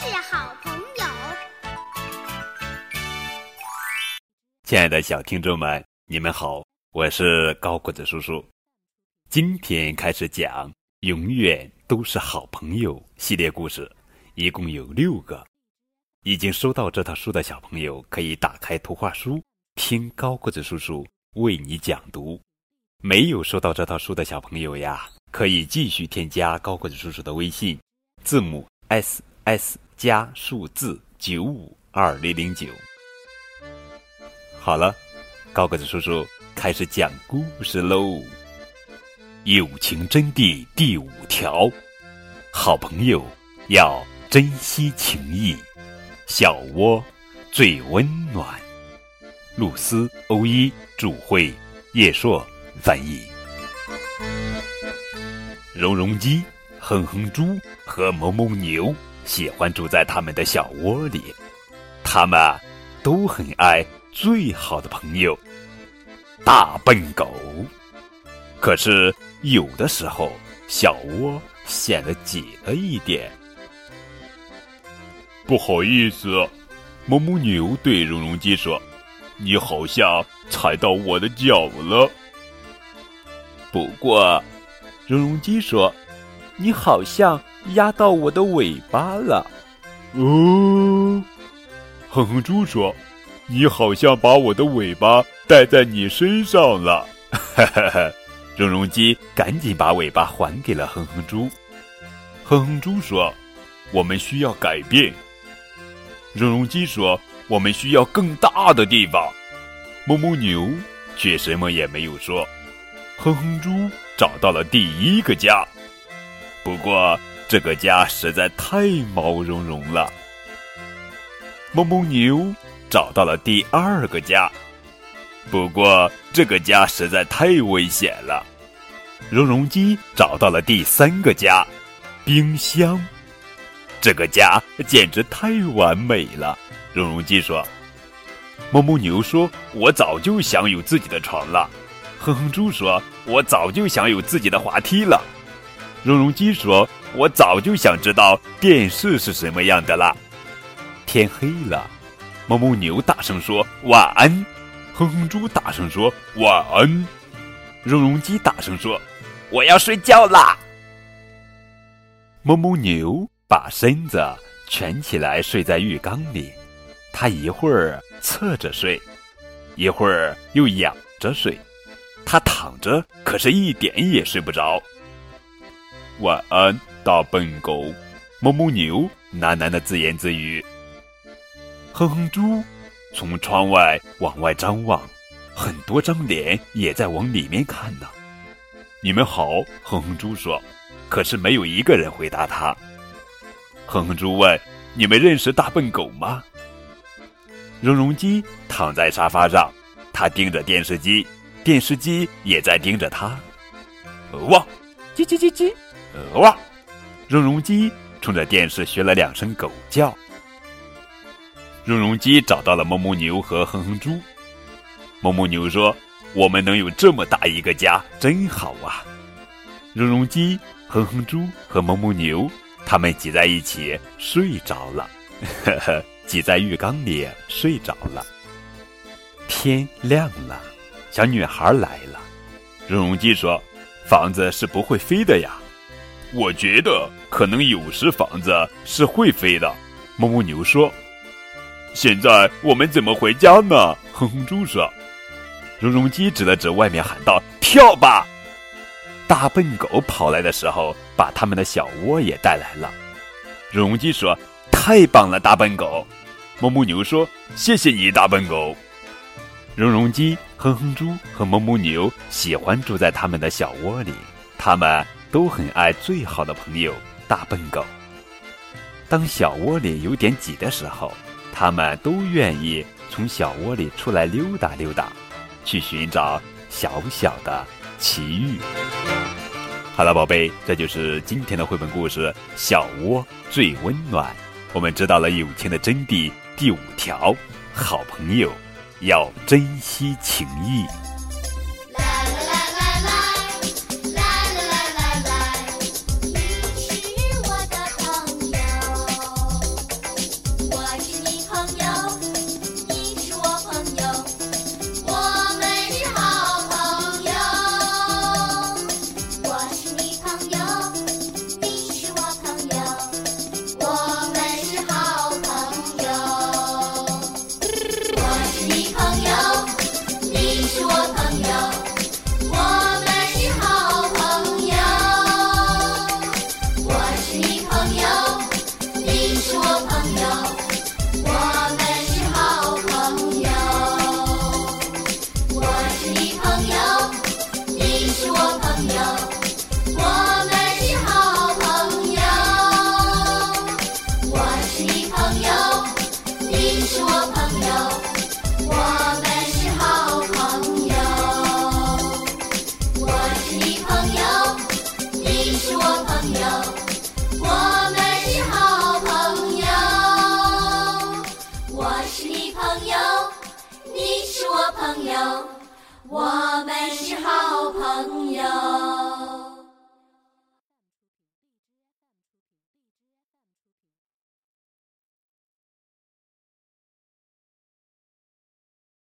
是好朋友。亲爱的小听众们，你们好，我是高个子叔叔。今天开始讲《永远都是好朋友》系列故事，一共有六个。已经收到这套书的小朋友，可以打开图画书，听高个子叔叔为你讲读。没有收到这套书的小朋友呀，可以继续添加高个子叔叔的微信，字母 S S 加数字九五二零零九。好了，高个子叔叔开始讲故事喽。友情真谛第五条：好朋友要珍惜情谊，小窝最温暖。露丝、欧一主会，叶硕。翻译：绒绒鸡、哼哼猪和哞哞牛喜欢住在他们的小窝里，他们都很爱最好的朋友大笨狗。可是有的时候，小窝显得挤了一点。不好意思，哞哞牛对绒绒鸡说：“你好像踩到我的脚了。”不过，绒绒鸡说：“你好像压到我的尾巴了。”哦，哼哼猪说：“你好像把我的尾巴带在你身上了。”哈哈哈！绒绒鸡赶紧把尾巴还给了哼哼猪。哼哼猪说：“我们需要改变。”绒绒鸡说：“我们需要更大的地方。”哞哞牛却什么也没有说。哼哼猪找到了第一个家，不过这个家实在太毛茸茸了。哞哞牛找到了第二个家，不过这个家实在太危险了。绒绒鸡找到了第三个家，冰箱，这个家简直太完美了。绒绒鸡说：“哞哞牛说，我早就想有自己的床了。”哼哼猪说：“我早就想有自己的滑梯了。”绒绒鸡说：“我早就想知道电视是什么样的了。”天黑了，哞哞牛大声说：“晚安！”哼哼猪大声说：“晚安！”绒绒鸡大声说：“我要睡觉啦！”哞哞牛把身子蜷起来睡在浴缸里，它一会儿侧着睡，一会儿又仰着睡。他躺着，可是一点也睡不着。晚安，大笨狗，哞哞牛喃喃的自言自语。哼哼猪从窗外往外张望，很多张脸也在往里面看呢。你们好，哼哼猪说，可是没有一个人回答他。哼哼猪问：“你们认识大笨狗吗？”绒绒鸡躺在沙发上，他盯着电视机。电视机也在盯着他，汪，叽叽叽叽，汪，绒绒鸡冲着电视学了两声狗叫。绒绒鸡找到了哞哞牛和哼哼猪，哞哞牛说：“我们能有这么大一个家，真好啊！”绒绒鸡、哼哼猪和哞哞牛他们挤在一起睡着了，呵呵，挤在浴缸里睡着了。天亮了。小女孩来了，绒绒鸡说：“房子是不会飞的呀。”我觉得可能有时房子是会飞的。哞哞牛说：“现在我们怎么回家呢？”哼哼猪说。绒绒鸡指了指外面喊道：“跳吧！”大笨狗跑来的时候，把他们的小窝也带来了。绒绒鸡说：“太棒了，大笨狗！”哞哞牛说：“谢谢你，大笨狗。”绒绒鸡、哼哼猪和哞哞牛喜欢住在他们的小窝里，他们都很爱最好的朋友大笨狗。当小窝里有点挤的时候，他们都愿意从小窝里出来溜达溜达，去寻找小小的奇遇。好了，宝贝，这就是今天的绘本故事《小窝最温暖》。我们知道了友情的真谛第五条：好朋友。要珍惜情谊。你是我朋友。朋友，我们。